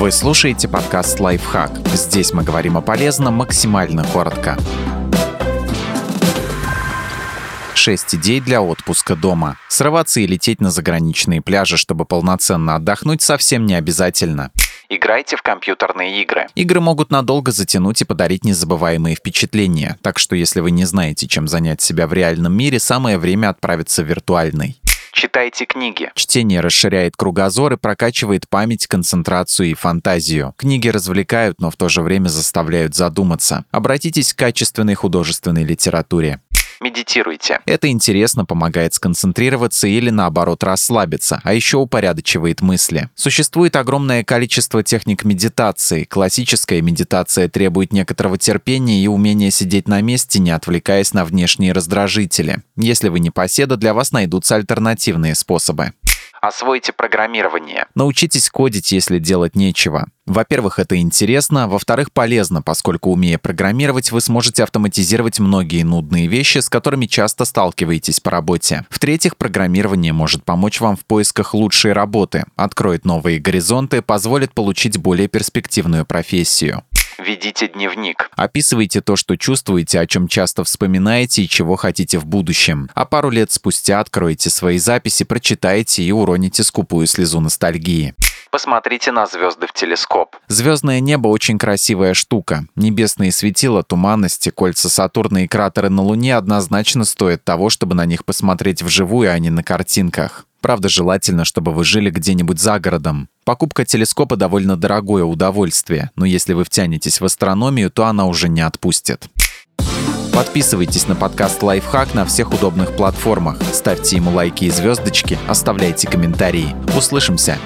Вы слушаете подкаст «Лайфхак». Здесь мы говорим о полезном максимально коротко. 6 идей для отпуска дома. Срываться и лететь на заграничные пляжи, чтобы полноценно отдохнуть, совсем не обязательно. Играйте в компьютерные игры. Игры могут надолго затянуть и подарить незабываемые впечатления, так что если вы не знаете, чем занять себя в реальном мире, самое время отправиться в виртуальный. Читайте книги. Чтение расширяет кругозор и прокачивает память, концентрацию и фантазию. Книги развлекают, но в то же время заставляют задуматься. Обратитесь к качественной художественной литературе медитируйте. Это интересно, помогает сконцентрироваться или наоборот расслабиться, а еще упорядочивает мысли. Существует огромное количество техник медитации. Классическая медитация требует некоторого терпения и умения сидеть на месте, не отвлекаясь на внешние раздражители. Если вы не поседа, для вас найдутся альтернативные способы. Освойте программирование. Научитесь кодить, если делать нечего. Во-первых, это интересно, во-вторых, полезно, поскольку умея программировать, вы сможете автоматизировать многие нудные вещи, с которыми часто сталкиваетесь по работе. В-третьих, программирование может помочь вам в поисках лучшей работы, откроет новые горизонты, позволит получить более перспективную профессию. Ведите дневник. Описывайте то, что чувствуете, о чем часто вспоминаете и чего хотите в будущем. А пару лет спустя откройте свои записи, прочитайте и уроните скупую слезу ностальгии. Посмотрите на звезды в телескоп. Звездное небо очень красивая штука. Небесные светила, туманности, кольца Сатурна и кратеры на Луне однозначно стоят того, чтобы на них посмотреть вживую, а не на картинках. Правда, желательно, чтобы вы жили где-нибудь за городом. Покупка телескопа довольно дорогое удовольствие, но если вы втянетесь в астрономию, то она уже не отпустит. Подписывайтесь на подкаст «Лайфхак» на всех удобных платформах, ставьте ему лайки и звездочки, оставляйте комментарии. Услышимся!